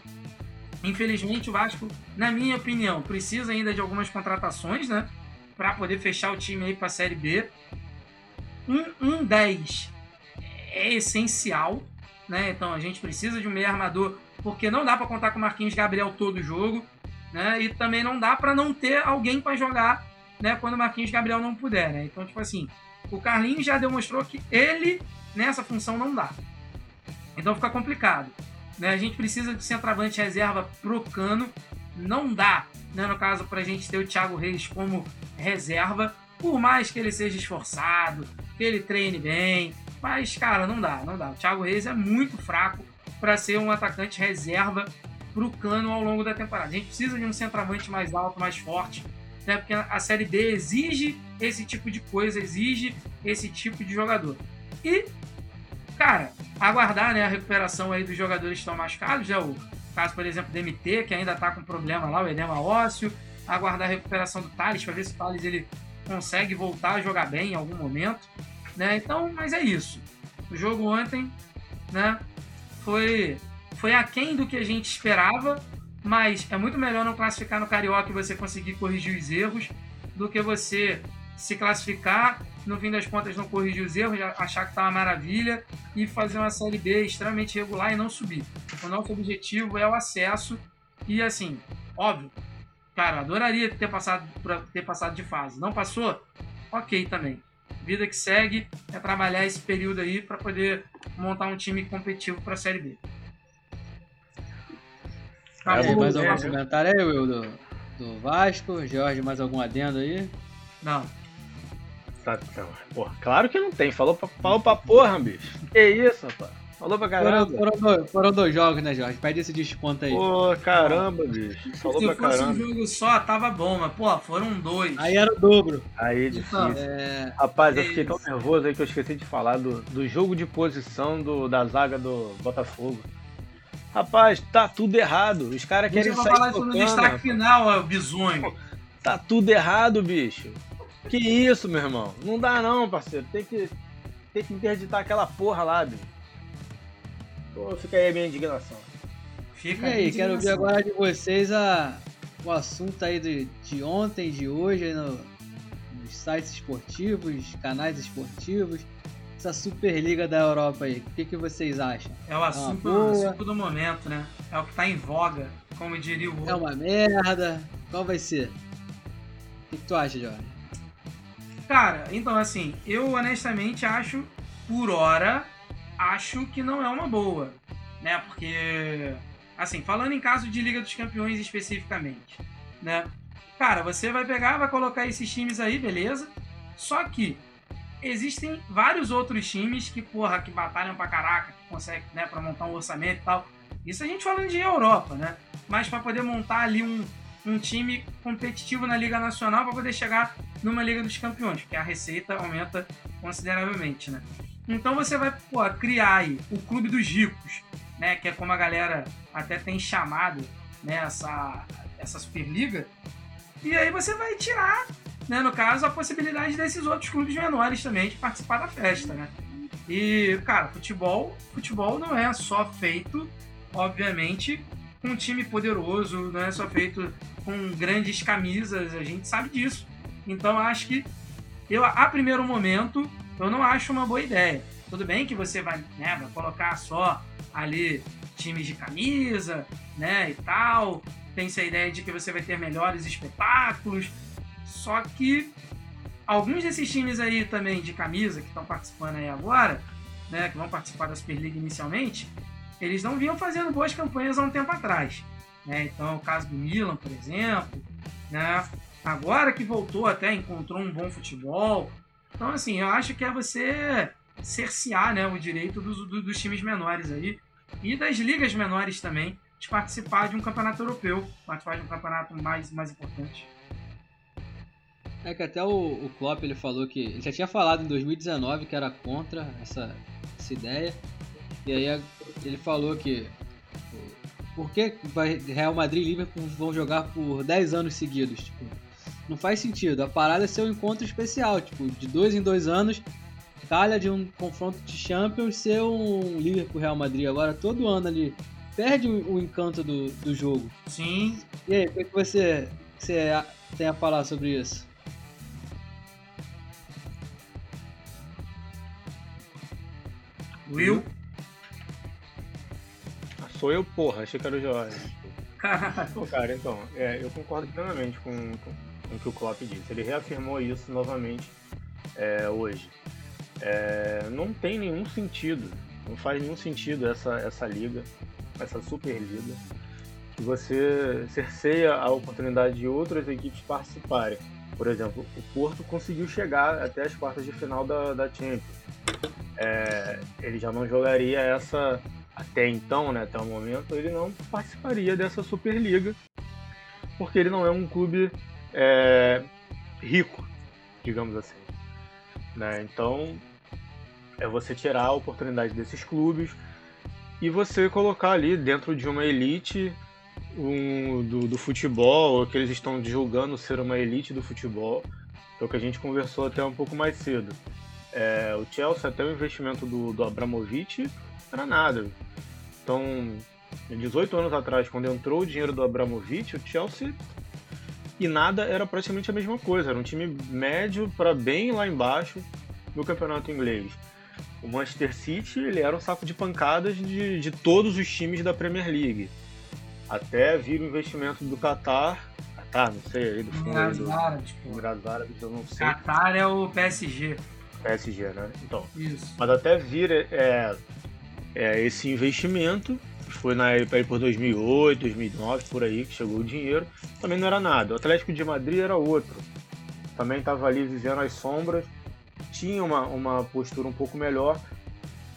infelizmente, o Vasco, na minha opinião, precisa ainda de algumas contratações, né? Pra poder fechar o time aí pra Série B. Um, um 10 é essencial, né? Então a gente precisa de um meio armador, porque não dá pra contar com o Marquinhos Gabriel todo jogo, né? E também não dá pra não ter alguém pra jogar, né? Quando o Marquinhos Gabriel não puder, né? Então, tipo assim, o Carlinhos já demonstrou que ele nessa função não dá. Então fica complicado. Né? A gente precisa de centroavante reserva pro cano. Não dá, né, no caso, pra gente ter o Thiago Reis como reserva. Por mais que ele seja esforçado, que ele treine bem. Mas, cara, não dá, não dá. O Thiago Reis é muito fraco para ser um atacante reserva pro cano ao longo da temporada. A gente precisa de um centroavante mais alto, mais forte. Né? Porque a Série B exige esse tipo de coisa, exige esse tipo de jogador. E cara, aguardar né, a recuperação aí dos jogadores que estão machucados, né, o caso, por exemplo, do MT, que ainda está com problema lá, o edema ósseo, aguardar a recuperação do Thales, para ver se o Thales ele consegue voltar a jogar bem em algum momento, né, então, mas é isso. O jogo ontem, né, foi, foi aquém do que a gente esperava, mas é muito melhor não classificar no Carioca e você conseguir corrigir os erros, do que você se classificar, no fim das contas não corrigir os erros, achar que tá uma maravilha e fazer uma série B extremamente regular e não subir. O nosso objetivo é o acesso e assim, óbvio, cara, adoraria ter passado ter passado de fase. Não passou? OK também. Vida que segue é trabalhar esse período aí para poder montar um time competitivo para a série B. Aí, Acabou, mais algum comentário aí, Will, do, do Vasco? Jorge, mais algum adendo aí? Não. Tá, tá. Porra, claro que não tem. Falou pra, falou pra porra, bicho. Que isso, rapaz. Falou pra Foram, caramba. foram dois, foram dois jogos, né, Jorge? Pede esse desconto aí. Pô, caramba, bicho. Falou Se pra fosse um caramba. jogo só, tava bom, mas pô, foram dois. Aí era o dobro. Aí é Então, difícil. É, Rapaz, eu é fiquei tão nervoso aí que eu esqueci de falar do, do jogo de posição do, da zaga do Botafogo. Rapaz, tá tudo errado. Os caras Deixa querem eu sair falar isso no tocando. destaque final, ó, o bisonho. Tá tudo errado, bicho. Que isso, meu irmão? Não dá não, parceiro. Tem que, tem que interditar aquela porra lá, bicho. Pô, fica aí a minha indignação. Fica e aí, quero ver agora de vocês a, o assunto aí de, de ontem, de hoje, aí no, nos sites esportivos, canais esportivos, essa Superliga da Europa aí. O que, que vocês acham? É o assunto, é assunto do momento, né? É o que tá em voga, como diria o outro. É uma merda. Qual vai ser? O que, que tu acha, Jorge? Cara, então assim, eu honestamente acho, por hora, acho que não é uma boa, né? Porque, assim, falando em caso de Liga dos Campeões especificamente, né? Cara, você vai pegar, vai colocar esses times aí, beleza? Só que existem vários outros times que, porra, que batalham pra caraca, que conseguem, né, pra montar um orçamento e tal. Isso a gente falando de Europa, né? Mas para poder montar ali um, um time competitivo na Liga Nacional para poder chegar numa Liga dos Campeões, porque a receita aumenta consideravelmente, né? Então você vai criar aí o Clube dos Ricos, né? Que é como a galera até tem chamado né, essa, essa Superliga. E aí você vai tirar, né, no caso, a possibilidade desses outros clubes menores também de participar da festa, né? E, cara, futebol, futebol não é só feito, obviamente, com um time poderoso, não é só feito com grandes camisas, a gente sabe disso. Então acho que eu, a primeiro momento, eu não acho uma boa ideia. Tudo bem que você vai, né, vai colocar só ali times de camisa, né, e tal. Tem essa ideia de que você vai ter melhores espetáculos. Só que alguns desses times aí também de camisa que estão participando aí agora, né, que vão participar da Superliga inicialmente, eles não vinham fazendo boas campanhas há um tempo atrás. Né? Então, o caso do Milan, por exemplo, né? agora que voltou até, encontrou um bom futebol. Então, assim, eu acho que é você cercear né, o direito dos, dos times menores aí e das ligas menores também de participar de um campeonato europeu, participar de um campeonato mais, mais importante. É que até o, o Klopp ele falou que ele já tinha falado em 2019 que era contra essa, essa ideia e aí ele falou que por que Real Madrid e Liverpool vão jogar por 10 anos seguidos? Tipo, não faz sentido. A parada é ser um encontro especial, tipo, de dois em dois anos, calha de um confronto de Champions ser um Liverpool Real Madrid. Agora todo ano ali perde o, encanto do, do jogo. Sim. E aí, o que você, você tem a falar sobre isso? Will? Sou eu, porra, achei que era o Jorge. Cara, então, é, eu concordo plenamente com, com, com, o que o Klopp disse. Ele reafirmou isso novamente é, hoje. É, não tem nenhum sentido, não faz nenhum sentido essa, essa liga, essa Superliga, que você cerceia a oportunidade de outras equipes participarem. Por exemplo, o Porto conseguiu chegar até as quartas de final da, da Champions. É, ele já não jogaria essa até então, né, até o momento, ele não participaria dessa Superliga, porque ele não é um clube é, rico, digamos assim. Né? Então, é você tirar a oportunidade desses clubes e você colocar ali dentro de uma elite um, do, do, futebol, que eles estão julgando ser uma elite do futebol, é o que a gente conversou até um pouco mais cedo. É, o Chelsea, até o investimento do, do Abramovich, era nada. Então, 18 anos atrás, quando entrou o dinheiro do Abramovich, o Chelsea e nada era praticamente a mesma coisa. Era um time médio para bem lá embaixo no campeonato inglês. O Manchester City ele era um saco de pancadas de, de todos os times da Premier League. Até vir o investimento do Qatar. Qatar, não sei, aí do fundo. Emirados do, Árabes, Emirados Árabes, eu não sei. Qatar é o PSG. PSG, né? Então. Isso. Mas até vir é, é, esse investimento, foi na época por 2008, 2009, por aí, que chegou o dinheiro, também não era nada. O Atlético de Madrid era outro. Também estava ali vivendo as sombras, tinha uma, uma postura um pouco melhor,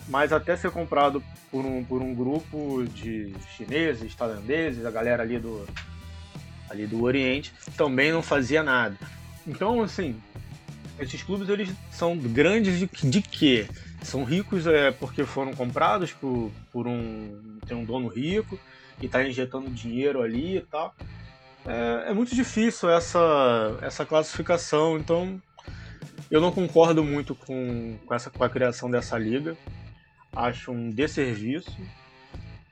mas até ser comprado por um, por um grupo de chineses, tailandeses, a galera ali do, ali do Oriente, também não fazia nada. Então, assim, esses clubes eles são grandes de, de quê? São ricos é, porque foram comprados por, por um tem um dono rico e está injetando dinheiro ali e tal. é, é muito difícil essa, essa classificação, então eu não concordo muito com, com, essa, com a criação dessa liga. Acho um desserviço.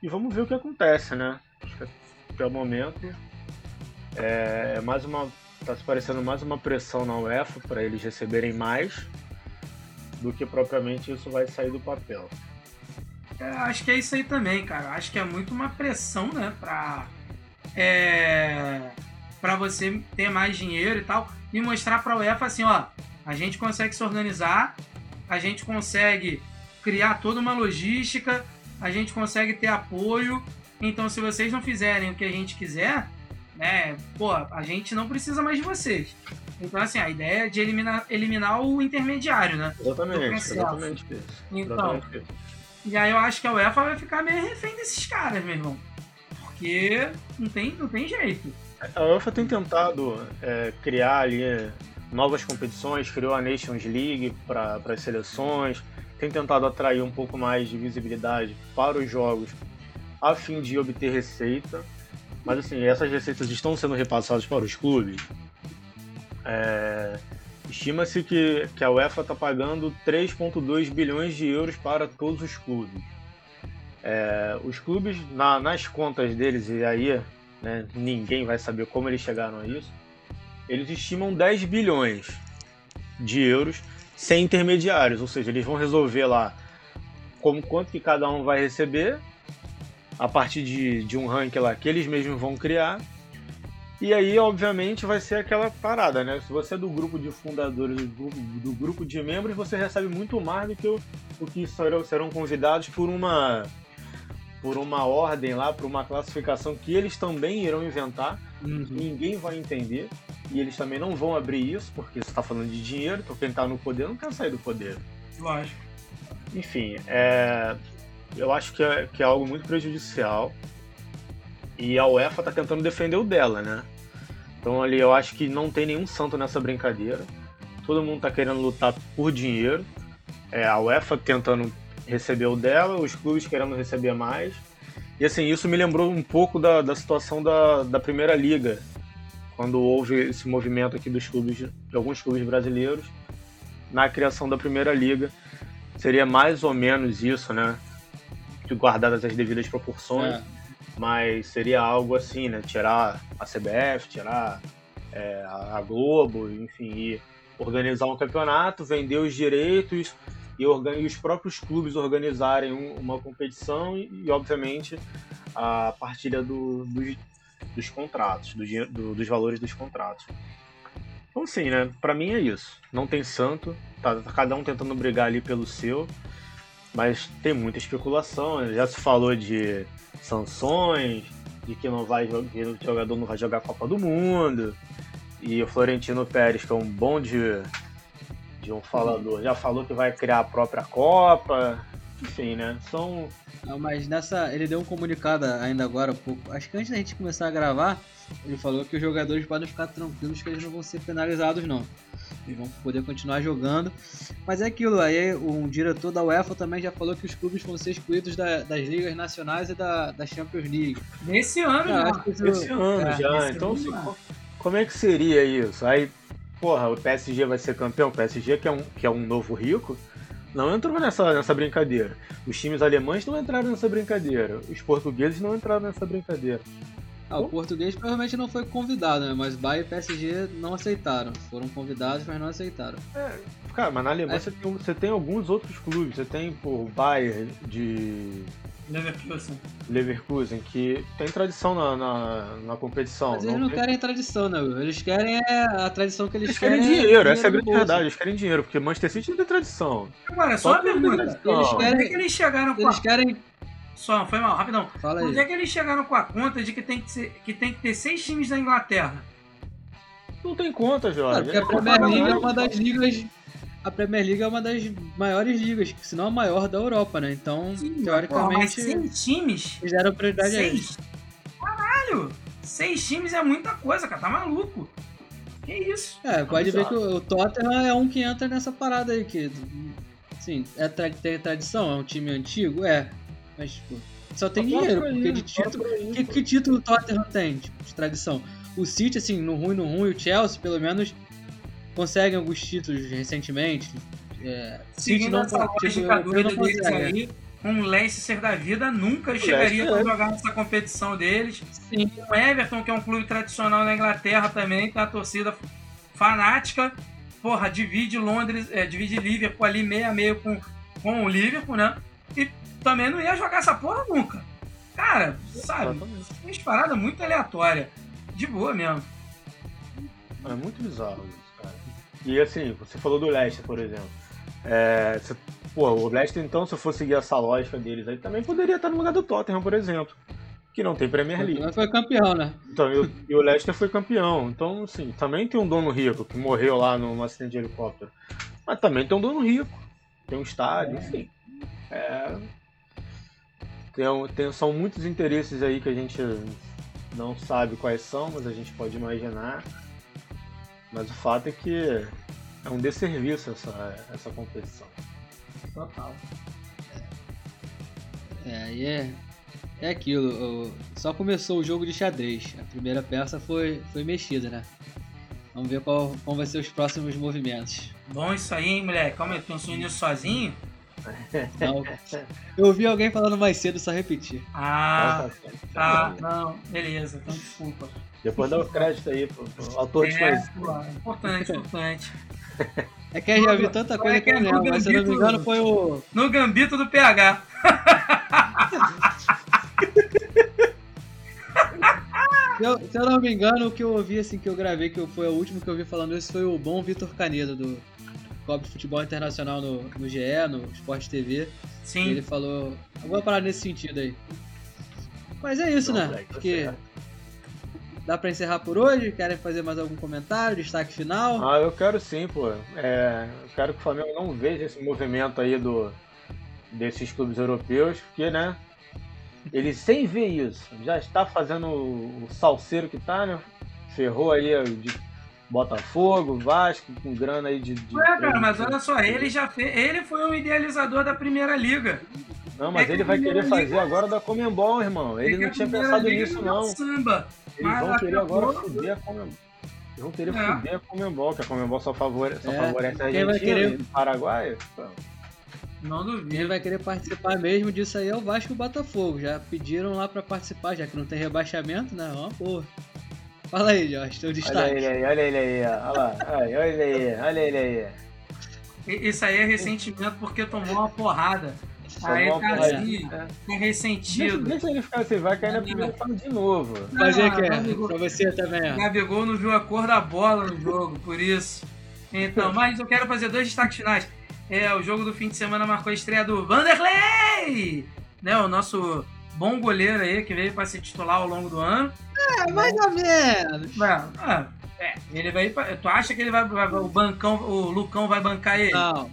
E vamos ver o que acontece, né? Acho que até o momento é, é mais uma. Tá se parecendo mais uma pressão na UEFA para eles receberem mais do que propriamente isso vai sair do papel. É, acho que é isso aí também, cara. Acho que é muito uma pressão, né, pra. É, para você ter mais dinheiro e tal. E mostrar pra UEFA assim, ó. A gente consegue se organizar, a gente consegue criar toda uma logística, a gente consegue ter apoio. Então, se vocês não fizerem o que a gente quiser, né, pô, a gente não precisa mais de vocês. Então, assim, a ideia é de eliminar, eliminar o intermediário, né? Exatamente, exatamente isso. Então, exatamente e aí eu acho que a UEFA vai ficar meio refém desses caras, meu irmão. Porque não tem, não tem jeito. A UEFA tem tentado é, criar ali novas competições, criou a Nations League para as seleções, tem tentado atrair um pouco mais de visibilidade para os jogos a fim de obter receita. Mas assim, essas receitas estão sendo repassadas para os clubes. É... Estima-se que, que a UEFA está pagando 3,2 bilhões de euros para todos os clubes. É... Os clubes, na, nas contas deles, e aí né, ninguém vai saber como eles chegaram a isso, eles estimam 10 bilhões de euros sem intermediários, ou seja, eles vão resolver lá como quanto que cada um vai receber a partir de, de um ranking lá que eles mesmos vão criar. E aí, obviamente, vai ser aquela parada, né? Se você é do grupo de fundadores, do grupo, do grupo de membros, você recebe muito mais do que o, o que serão, serão convidados por uma por uma ordem lá, por uma classificação que eles também irão inventar. Uhum. Ninguém vai entender. E eles também não vão abrir isso, porque você está falando de dinheiro, então quem está no poder não quer sair do poder. Lógico. Enfim, é, eu acho que é, que é algo muito prejudicial. E a UEFA está tentando defender o dela, né? Então ali eu acho que não tem nenhum santo nessa brincadeira. Todo mundo está querendo lutar por dinheiro. É, a UEFA tentando receber o dela, os clubes querendo receber mais. E assim, isso me lembrou um pouco da, da situação da, da Primeira Liga, quando houve esse movimento aqui dos clubes, de alguns clubes brasileiros, na criação da Primeira Liga. Seria mais ou menos isso, né? Guardadas as devidas proporções, é. mas seria algo assim, né? Tirar a CBF, tirar é, a Globo, enfim, e organizar um campeonato, vender os direitos e, os próprios clubes organizarem um, uma competição e, e, obviamente, a partilha do, dos, dos contratos, do, do, dos valores dos contratos. Então, sim, né? Pra mim é isso. Não tem santo, tá, tá cada um tentando brigar ali pelo seu, mas tem muita especulação. Né? Já se falou de sanções, de que não vai que o jogador não vai jogar a Copa do Mundo. E o Florentino Pérez, que é um bom de, de um falador, já falou que vai criar a própria Copa. Enfim, né? São. Não, mas nessa. Ele deu um comunicado ainda agora, um pouco. Acho que antes da gente começar a gravar, ele falou que os jogadores podem ficar tranquilos que eles não vão ser penalizados, não. Eles vão poder continuar jogando. Mas é aquilo, aí um diretor da UEFA também já falou que os clubes vão ser excluídos da, das ligas nacionais e da, da Champions League. Nesse ano, já. Isso, Esse ano é, já. Então, assim, como é que seria isso? Aí, porra, o PSG vai ser campeão? O PSG, que é um, que é um novo rico, não entrou nessa, nessa brincadeira. Os times alemães não entraram nessa brincadeira. Os portugueses não entraram nessa brincadeira. Ah, o português provavelmente não foi convidado, né? Mas Bayern e PSG não aceitaram. Foram convidados, mas não aceitaram. É, cara, mas na Alemanha é. você, tem, você tem alguns outros clubes. Você tem, pô, o Bayern de Leverkusen. Leverkusen, que tem tradição na, na, na competição. Mas eles não, não tem... querem tradição, né? Eles querem é a tradição que eles, eles querem. querem dinheiro, essa é a grande verdade. Eles querem dinheiro, porque Manchester City não tem tradição. Agora, só, só uma pergunta. Eles querem, é que eles chegaram com Eles a... querem. Só, foi mal, rapidão. Fala aí. Onde é que eles chegaram com a conta de que tem que, ser, que, tem que ter seis times da Inglaterra? Não tem conta, Jorge. Claro, porque a Premier League é uma das ligas a Premier League é uma das maiores ligas, se não a maior da Europa, né? Então, Sim, teoricamente. Pô, seis times? Eles deram prioridade seis. a eles. Caralho! Seis times é muita coisa, cara. Tá maluco? Que isso? É, pode ver que o, Tottenham é um que entra nessa parada aí, que. Sim, é tra tem tradição, é um time antigo? É. Mas, tipo, só tem dinheiro, porque de título. Que, que título o Tottenham tem, tipo, de tradição? O City, assim, no ruim, no ruim, o Chelsea, pelo menos, conseguem alguns títulos recentemente. É, Seguindo não essa tipo, lógica doida deles consegue. aí, um Leicester da vida nunca chegaria Leicester, pra jogar nessa competição deles. Sim. O Everton, que é um clube tradicional na Inglaterra também, tem uma torcida fanática. Porra, divide Londres, é, divide Liverpool ali meio a meio com, com o Liverpool, né? E também não ia jogar essa porra nunca. Cara, sabe? Uma parada muito aleatória. De boa mesmo. É muito bizarro isso. E assim, você falou do Leicester, por exemplo. É, você- pô, o Leicester, então, se eu for seguir essa lógica deles aí, também poderia estar no lugar do Tottenham, por exemplo. Que não tem Premier League. Mas foi campeão, né? Então, e, o, e o Leicester foi campeão. Então, assim, também tem um dono rico que morreu lá num acidente de helicóptero. Mas também tem um dono rico. Tem um estádio, enfim. É, tem, tem- são muitos interesses aí que a gente não sabe quais são, mas a gente pode imaginar. Mas o fato é que é um desserviço essa, essa competição. Total. É, aí é, é aquilo. o- só começou o jogo de xadrez. A primeira peça foi, foi mexida, né? Vamos ver qual, qual vai ser os próximos movimentos. Bom isso aí, hein, moleque? Calma aí, pensou nisso sozinho? Não, eu ouvi alguém falando mais cedo, só repetir. Ah, Tá, tá, não, beleza, então desculpa. Depois dá o crédito aí pro, pro autor de É, coisa. pô, importante, importante. É que eu já vi tanta coisa que eu não lembro, mas se eu não me engano foi o. No gambito do PH. Se eu, se eu não me engano, o que eu ouvi, assim, que eu gravei, que foi o último que eu ouvi falando isso, foi o bom Vitor Canedo, do Cobre Futebol Internacional no, no GE, no Sport TV. E Sim, ele falou alguma parada nesse sentido aí. Mas é isso, Não, né? Porque certo. dá pra encerrar por hoje? Querem fazer mais algum comentário? Destaque final? Ah, eu quero sim, pô. É, eu quero que o Flamengo não veja esse movimento aí do, desses clubes europeus, porque, né? Ele sem ver isso, já está fazendo o, o salseiro que tá, né? Ferrou aí o de Botafogo, Vasco, com grana aí de. de Ué, cara, mas olha só, ele já fez. Ele foi o idealizador da primeira liga. Não, mas é ele vai querer fazer Liga- agora da Comembol, irmão. Ele É não tinha pensado nisso, é não. Samba. Eles Mas vão querer acabou- agora foder a Comembol. Eles vão querer É. foder a Comembol, que a Comembol só, favore... só É, favorece a quem vai Argentina querer- e o Paraguai. Pô. Não duvido. Quem vai querer participar mesmo disso aí é o Vasco e o Botafogo. Já pediram lá pra participar, já que não tem rebaixamento, né? Ó, porra. Fala aí, Jorge, teu Olha destaque. ele aí, olha ele aí, ó. olha lá, olha olha ele aí, olha ele aí. Isso aí é ressentimento porque tomou uma porrada. Aí tá assim, É. Deixa, ressentido. deixa ele ficar assim, vai cair na primeira fase de novo. Mas é que é, Gabigol- pra você também, ó. Gabigol não viu a cor da bola no jogo, por isso. Então, mas eu quero fazer dois destaques finais. É, o jogo do fim de semana marcou a estreia do Vanderlei! Né, o nosso bom goleiro aí que veio para se titular ao longo do ano. É, mais ou menos. É, é, é, ele vai pra, Tu acha que ele vai, O bancão, o Lucão vai bancar ele? Não.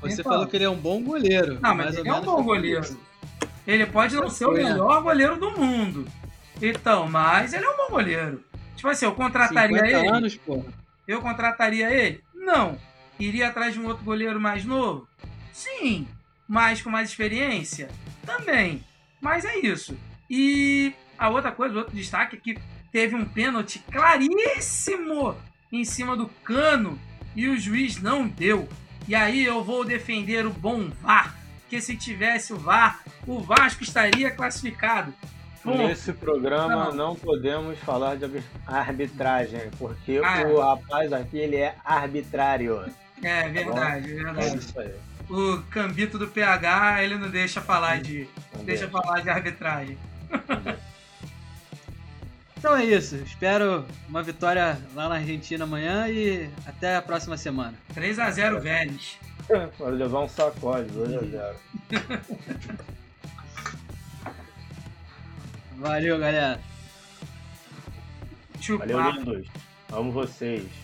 Você Então. falou que ele é um bom goleiro. Não, mas ele é um bom goleiro. isso. Ele pode não ser o melhor goleiro do mundo. Então, mas ele é um bom goleiro. Tipo assim, eu contrataria 50 ele. anos, pô. Eu contrataria ele? Não. Iria atrás de um outro goleiro mais novo? Sim. Mais com mais experiência? Também. Mas é isso. E a outra coisa, outro destaque é que teve um pênalti claríssimo em cima do cano e o juiz não deu. E aí eu vou defender o bom VAR, que se tivesse o VAR, o Vasco estaria classificado. Nesse programa Não. não podemos falar de arbi- arbitragem, porque Ah, é. o rapaz aqui ele é arbitrário. É verdade, é É verdade. isso aí. O Cambito do PH, ele não deixa falar de, Vamos deixa ver. falar de arbitragem. Então é isso. Espero uma vitória lá na Argentina amanhã e até a próxima semana. 3 a 0 Vélez. Pode levar um sacode, 2 a 0. Valeu, galera. Chupar. Valeu, lindos. Amo vocês.